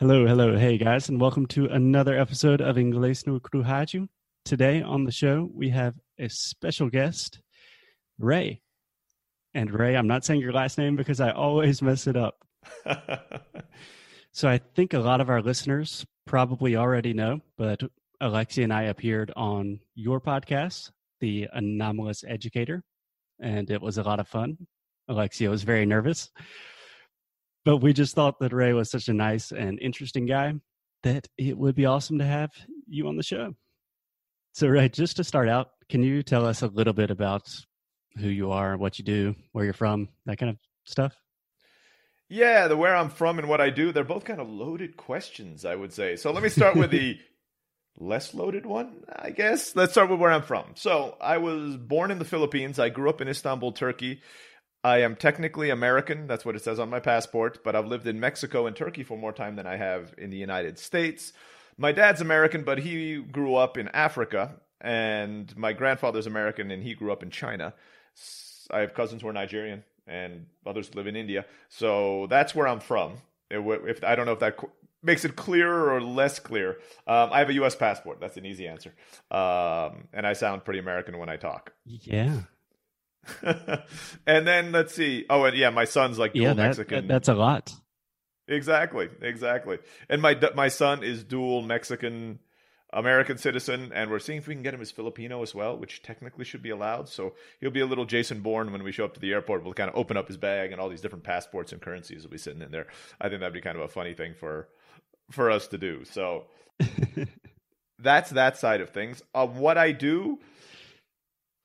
Hello, hello, hey guys, and welcome to another episode of Inglês no Crujaju. Today on the show, we have a special guest, Ray. And Ray, I'm not saying your last name because I always mess it up. so I think a lot of our listeners probably already know, but Alexia and I appeared on your podcast, The Anomalous Educator, and it was a lot of fun. Alexia was very nervous. But we just thought that Ray was such a nice and interesting guy that it would be awesome to have you on the show. So, Ray, just to start out, can you tell us a little bit about who you are, what you do, where you're from, that kind of stuff? Yeah, the where I'm from and what I do, they're both kind of loaded questions, I would say. So let me start with the less loaded one, I guess. Let's start with where I'm from. So I was born in the Philippines. I grew up in Istanbul, Turkey. I am technically American. That's what it says on my passport, but I've lived in Mexico and Turkey for more time than I have in the United States. My dad's American, but he grew up in Africa, and my grandfather's American, and he grew up in China. I have cousins who are Nigerian, and others live in India. So that's where I'm from. If I don't know if that makes it clearer or less clear. Um, I have a U.S. passport. That's an easy answer, um, and I sound pretty American when I talk. Yeah. and then let's see. Oh, and yeah, my son's like dual yeah, that, Mexican. That's a lot. Exactly, exactly. And my my son is dual Mexican American citizen, and we're seeing if we can get him as Filipino as well, which technically should be allowed. So he'll be a little Jason Bourne when we show up to the airport. We'll kind of open up his bag, and all these different passports and currencies will be sitting in there. I think that'd be kind of a funny thing for for us to do. So that's that side of things. Uh, what I do,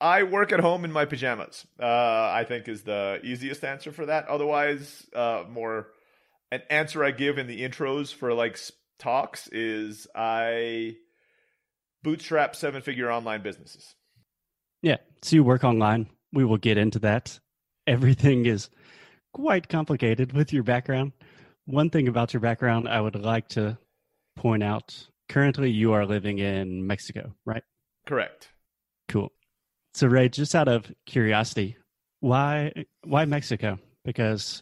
I work at home in my pajamas. Uh, I think is the easiest answer for that. Otherwise, uh, more an answer I give in the intros for like talks is I bootstrap seven figure online businesses. Yeah. So you work online. We will get into that. Everything is quite complicated with your background. One thing about your background I would like to point out currently you are living in Mexico, right? Correct. So Ray, just out of curiosity, why why Mexico? Because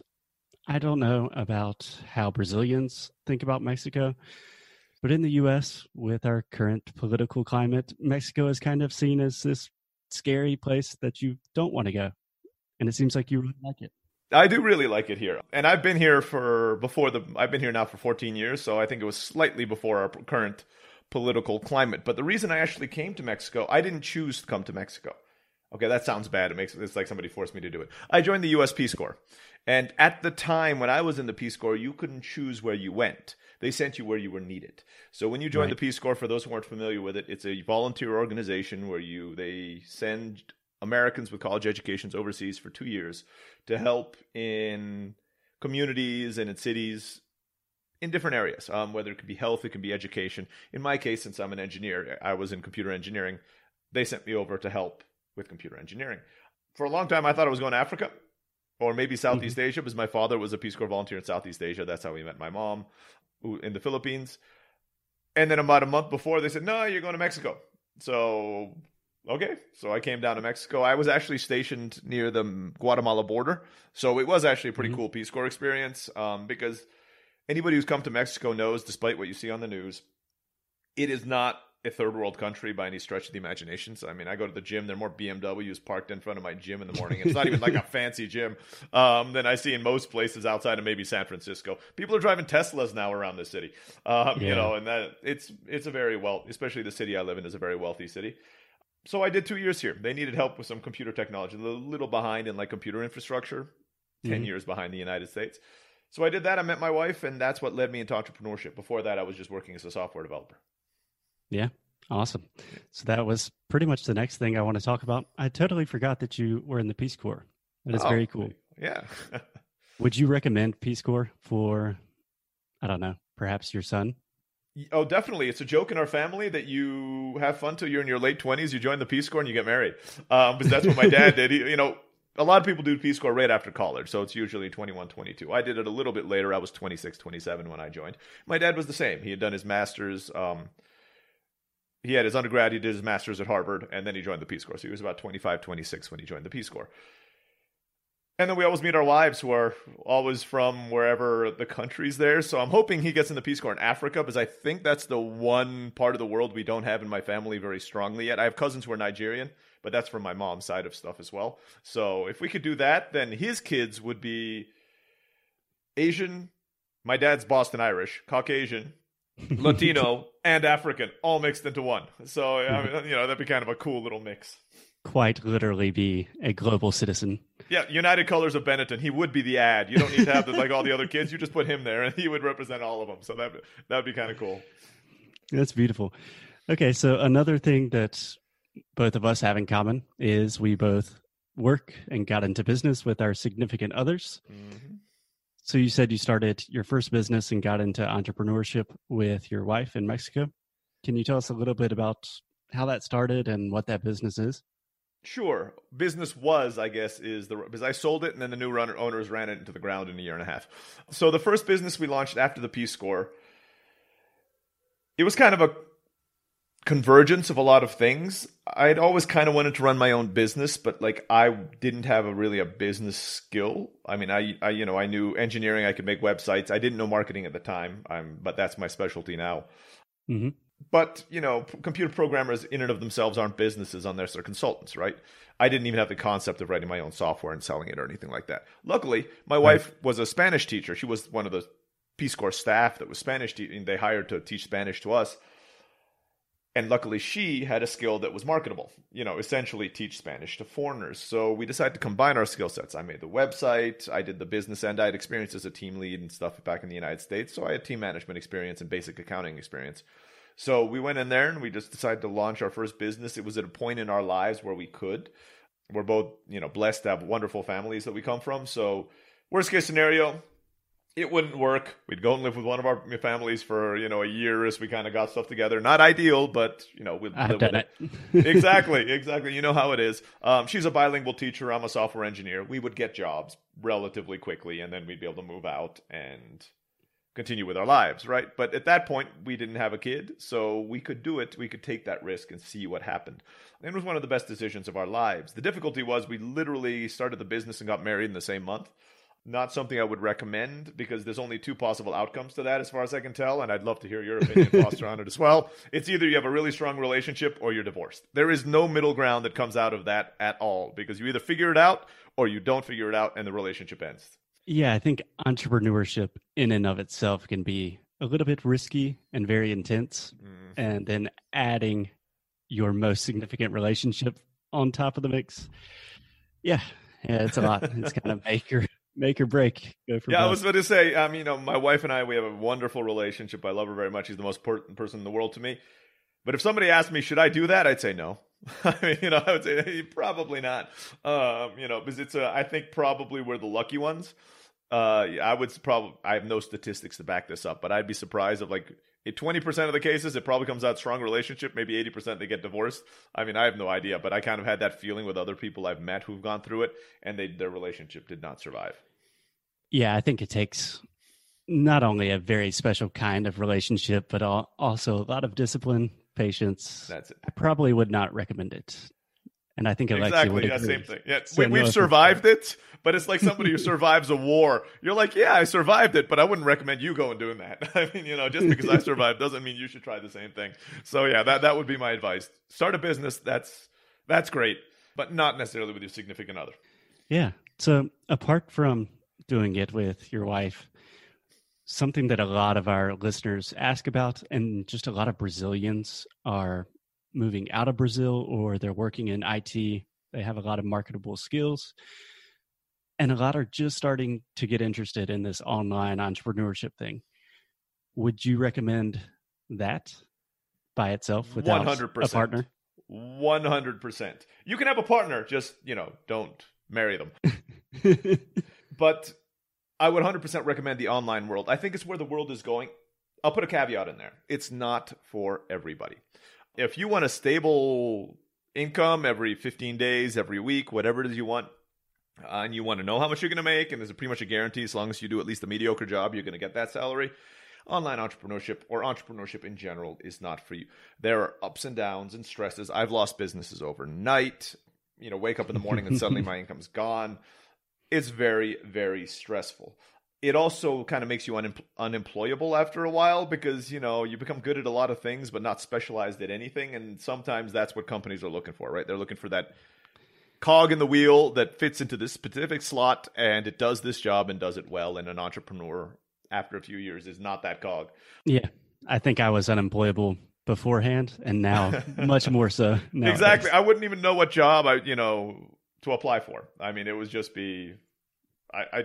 I don't know about how Brazilians think about Mexico, but in the US, with our current political climate, Mexico is kind of seen as this scary place that you don't want to go. And it seems like you really like it. I do really like it here. And I've been here for before the I've been here now for 14 years, so I think it was slightly before our current political climate. But the reason I actually came to Mexico, I didn't choose to come to Mexico. Okay, that sounds bad. It makes it's like somebody forced me to do it. I joined the US Peace Corps. And at the time when I was in the Peace Corps, you couldn't choose where you went. They sent you where you were needed. So when you join right. the Peace Corps, for those who aren't familiar with it, it's a volunteer organization where you they send Americans with college educations overseas for two years to help in communities and in cities in different areas, um, whether it could be health, it can be education. In my case, since I'm an engineer, I was in computer engineering. They sent me over to help with computer engineering. For a long time, I thought I was going to Africa or maybe Southeast mm-hmm. Asia because my father was a Peace Corps volunteer in Southeast Asia. That's how we met my mom in the Philippines. And then about a month before, they said, no, you're going to Mexico. So Okay, so I came down to Mexico. I was actually stationed near the Guatemala border, so it was actually a pretty mm-hmm. cool Peace Corps experience. Um, because anybody who's come to Mexico knows, despite what you see on the news, it is not a third world country by any stretch of the imagination. So, I mean, I go to the gym. There are more BMWs parked in front of my gym in the morning. It's not even like a fancy gym um, than I see in most places outside of maybe San Francisco. People are driving Teslas now around the city. Um, yeah. You know, and that it's it's a very well, especially the city I live in is a very wealthy city so I did two years here. They needed help with some computer technology, a little behind in like computer infrastructure, 10 mm-hmm. years behind the United States. So I did that. I met my wife, and that's what led me into entrepreneurship. Before that, I was just working as a software developer. Yeah, awesome. So that was pretty much the next thing I want to talk about. I totally forgot that you were in the Peace Corps. That is oh, very cool. Yeah. Would you recommend Peace Corps for, I don't know, perhaps your son? Oh, definitely. It's a joke in our family that you have fun till you're in your late 20s, you join the Peace Corps and you get married. Um, because that's what my dad did. He, you know, a lot of people do Peace Corps right after college, so it's usually 21, 22. I did it a little bit later. I was 26, 27 when I joined. My dad was the same. He had done his master's. Um, he had his undergrad, he did his master's at Harvard, and then he joined the Peace Corps. So he was about 25, 26 when he joined the Peace Corps. And then we always meet our wives who are always from wherever the country's there. So I'm hoping he gets in the Peace Corps in Africa because I think that's the one part of the world we don't have in my family very strongly yet. I have cousins who are Nigerian, but that's from my mom's side of stuff as well. So if we could do that, then his kids would be Asian. My dad's Boston Irish, Caucasian, Latino, and African, all mixed into one. So I mean, you know that'd be kind of a cool little mix. Quite literally, be a global citizen. Yeah, United Colors of Benetton. He would be the ad. You don't need to have the, like all the other kids. You just put him there, and he would represent all of them. So that that would be kind of cool. That's beautiful. Okay, so another thing that both of us have in common is we both work and got into business with our significant others. Mm-hmm. So you said you started your first business and got into entrepreneurship with your wife in Mexico. Can you tell us a little bit about how that started and what that business is? Sure. Business was, I guess, is the because I sold it and then the new runner owners ran it into the ground in a year and a half. So the first business we launched after the Peace Corps, it was kind of a convergence of a lot of things. I'd always kind of wanted to run my own business, but like I didn't have a really a business skill. I mean, I, I you know I knew engineering. I could make websites. I didn't know marketing at the time. I'm, but that's my specialty now. Mm-hmm. But you know, computer programmers in and of themselves aren't businesses unless they're consultants, right? I didn't even have the concept of writing my own software and selling it or anything like that. Luckily, my right. wife was a Spanish teacher. She was one of the Peace Corps staff that was Spanish. Te- they hired to teach Spanish to us and luckily, she had a skill that was marketable, you know, essentially teach Spanish to foreigners. So we decided to combine our skill sets. I made the website, I did the business end, I had experience as a team lead and stuff back in the United States. So I had team management experience and basic accounting experience. So we went in there and we just decided to launch our first business. It was at a point in our lives where we could. We're both, you know, blessed to have wonderful families that we come from. So, worst case scenario, it wouldn't work. We'd go and live with one of our families for you know a year as we kind of got stuff together. Not ideal, but you know we'd I've live done with it. it. exactly, exactly. You know how it is. Um, she's a bilingual teacher. I'm a software engineer. We would get jobs relatively quickly, and then we'd be able to move out and continue with our lives, right? But at that point, we didn't have a kid, so we could do it. We could take that risk and see what happened. And it was one of the best decisions of our lives. The difficulty was we literally started the business and got married in the same month not something I would recommend because there's only two possible outcomes to that, as far as I can tell. And I'd love to hear your opinion, Foster, on it as well. It's either you have a really strong relationship or you're divorced. There is no middle ground that comes out of that at all because you either figure it out or you don't figure it out and the relationship ends. Yeah, I think entrepreneurship in and of itself can be a little bit risky and very intense. Mm. And then adding your most significant relationship on top of the mix. Yeah, yeah, it's a lot. It's kind of make or make or break. yeah, both. I was about to say. Um, you know, my wife and I, we have a wonderful relationship. I love her very much. She's the most important person in the world to me. But if somebody asked me, should I do that? I'd say no. I mean, you know, I would say probably not. Um, you know, because it's a, I think probably we're the lucky ones. Uh, I would probably, I have no statistics to back this up, but I'd be surprised if like 20% of the cases, it probably comes out strong relationship. Maybe 80% they get divorced. I mean, I have no idea, but I kind of had that feeling with other people I've met who've gone through it and they, their relationship did not survive. Yeah, I think it takes not only a very special kind of relationship, but also a lot of discipline, patience. That's it. I probably would not recommend it. And I think Alexi exactly would yeah, same thing. Yeah, so we, have survived it, but it's like somebody who survives a war. You're like, yeah, I survived it, but I wouldn't recommend you going doing that. I mean, you know, just because I survived doesn't mean you should try the same thing. So yeah, that that would be my advice. Start a business. That's that's great, but not necessarily with your significant other. Yeah. So apart from doing it with your wife, something that a lot of our listeners ask about, and just a lot of Brazilians are moving out of Brazil or they're working in IT. They have a lot of marketable skills. And a lot are just starting to get interested in this online entrepreneurship thing. Would you recommend that by itself without 100%. a partner? 100%. You can have a partner, just, you know, don't marry them. but I would 100% recommend the online world. I think it's where the world is going. I'll put a caveat in there. It's not for everybody if you want a stable income every 15 days, every week, whatever it is you want, uh, and you want to know how much you're going to make, and there's pretty much a guarantee as long as you do at least a mediocre job, you're going to get that salary. Online entrepreneurship or entrepreneurship in general is not for you. There are ups and downs and stresses. I've lost businesses overnight. You know, wake up in the morning and suddenly my income's gone it's very very stressful it also kind of makes you un- unemployable after a while because you know you become good at a lot of things but not specialized at anything and sometimes that's what companies are looking for right? They're looking for that cog in the wheel that fits into this specific slot and it does this job and does it well and an entrepreneur after a few years is not that cog. Yeah. I think i was unemployable beforehand and now much more so nowadays. exactly. I wouldn't even know what job i you know to apply for. I mean it would just be I, I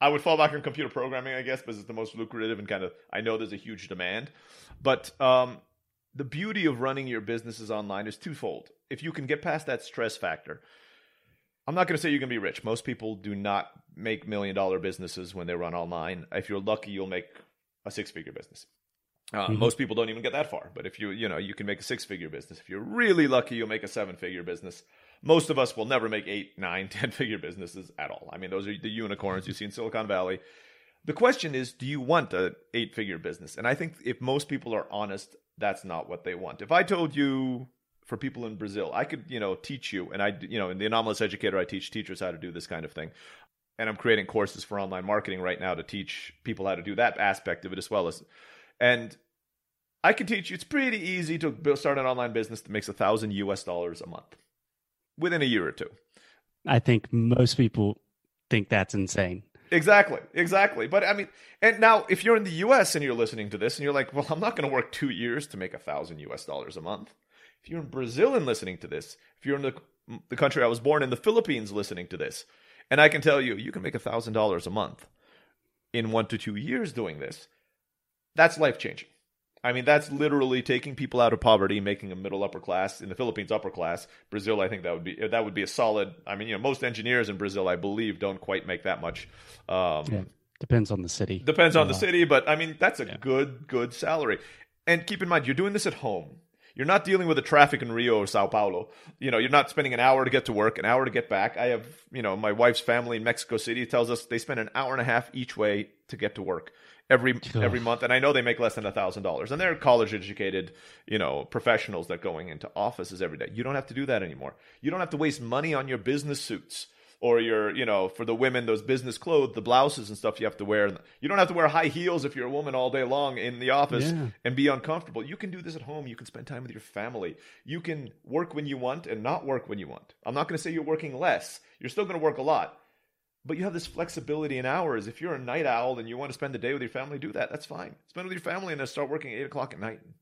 I would fall back on computer programming, I guess, because it's the most lucrative and kind of I know there's a huge demand. But um, the beauty of running your businesses online is twofold. If you can get past that stress factor, I'm not going to say you're going to be rich. Most people do not make million dollar businesses when they run online. If you're lucky, you'll make a six figure business. Uh, mm-hmm. Most people don't even get that far, but if you you know you can make a six figure business. If you're really lucky, you'll make a seven figure business most of us will never make eight, nine, ten figure businesses at all. I mean, those are the unicorns you see in Silicon Valley. The question is, do you want an eight figure business? And I think if most people are honest, that's not what they want. If I told you for people in Brazil, I could, you know, teach you, and I, you know, in the anomalous educator, I teach teachers how to do this kind of thing. And I'm creating courses for online marketing right now to teach people how to do that aspect of it as well as, and I can teach you. It's pretty easy to start an online business that makes a thousand US dollars a month within a year or two. I think most people think that's insane. Exactly, exactly. But I mean, and now if you're in the U.S. and you're listening to this and you're like, well, I'm not going to work two years to make a thousand U.S. dollars a month. If you're in Brazil and listening to this, if you're in the the country I was born in, the Philippines, listening to this, and I can tell you, you can make a thousand dollars a month in one to two years doing this. That's life changing. I mean, that's literally taking people out of poverty, making a middle upper class in the Philippines upper class. Brazil, I think that would be that would be a solid. I mean, you know, most engineers in Brazil, I believe, don't quite make that much. Um, yeah. Depends on the city. Depends on the city, but I mean, that's a yeah. good good salary. And keep in mind, you're doing this at home. You're not dealing with the traffic in Rio or Sao Paulo. You know, you're not spending an hour to get to work, an hour to get back. I have, you know, my wife's family in Mexico City tells us they spend an hour and a half each way to get to work every every month. And i know they make less than a thousand dollars. And they're college educated you know professionals that going into offices every day. You don't have to do that anymore. You don't have to waste money on your business suits or your you know for the women those business clothes the blouses and stuff you have to wear. You don't have to wear high heels if you're a woman all day long in the office yeah. and be uncomfortable. You can do this at home. You can spend time with your family. You can work when you want and not work when you want. I'm not going to say you're working less. You're still going to work a lot but you have this flexibility in hours. If you're a night owl and you want to spend the day with your family, do that. That's fine. Spend with your family and then start working at eight o'clock at night and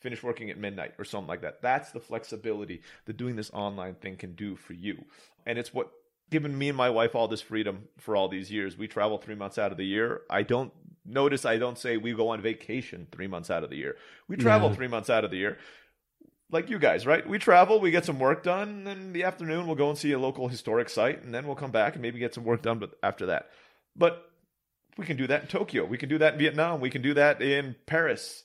finish working at midnight or something like that. That's the flexibility that doing this online thing can do for you. And it's what given me and my wife all this freedom for all these years. We travel three months out of the year. I don't notice I don't say we go on vacation three months out of the year. We travel no. three months out of the year like you guys, right? We travel, we get some work done, and then in the afternoon we'll go and see a local historic site, and then we'll come back and maybe get some work done. But after that, but we can do that in Tokyo, we can do that in Vietnam, we can do that in Paris,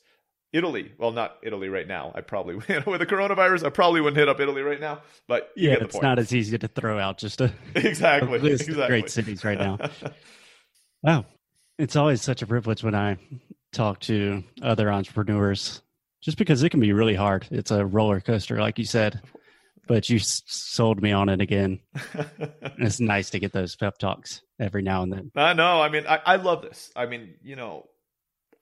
Italy. Well, not Italy right now. I probably with the coronavirus, I probably wouldn't hit up Italy right now. But yeah, it's point. not as easy to throw out just a exactly, a exactly. great cities right now. wow, it's always such a privilege when I talk to other entrepreneurs just because it can be really hard. It's a roller coaster, like you said. But you sold me on it again. it's nice to get those pep talks every now and then. I know. I mean, I, I love this. I mean, you know,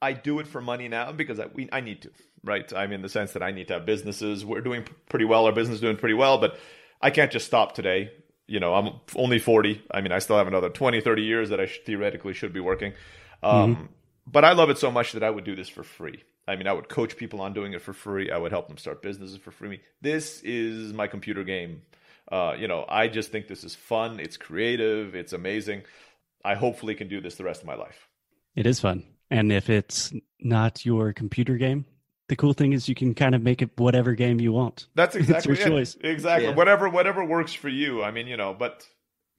I do it for money now because I, we, I need to, right? I mean, the sense that I need to have businesses. We're doing pretty well. Our business is doing pretty well, but I can't just stop today. You know, I'm only 40. I mean, I still have another 20, 30 years that I theoretically should be working. Um, mm-hmm. But I love it so much that I would do this for free. I mean, I would coach people on doing it for free. I would help them start businesses for free. This is my computer game. Uh, you know, I just think this is fun. It's creative. It's amazing. I hopefully can do this the rest of my life. It is fun. And if it's not your computer game, the cool thing is you can kind of make it whatever game you want. That's exactly your choice. Exactly. Yeah. Whatever whatever works for you. I mean, you know, but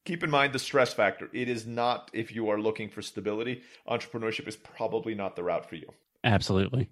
keep in mind the stress factor. It is not if you are looking for stability, entrepreneurship is probably not the route for you. Absolutely.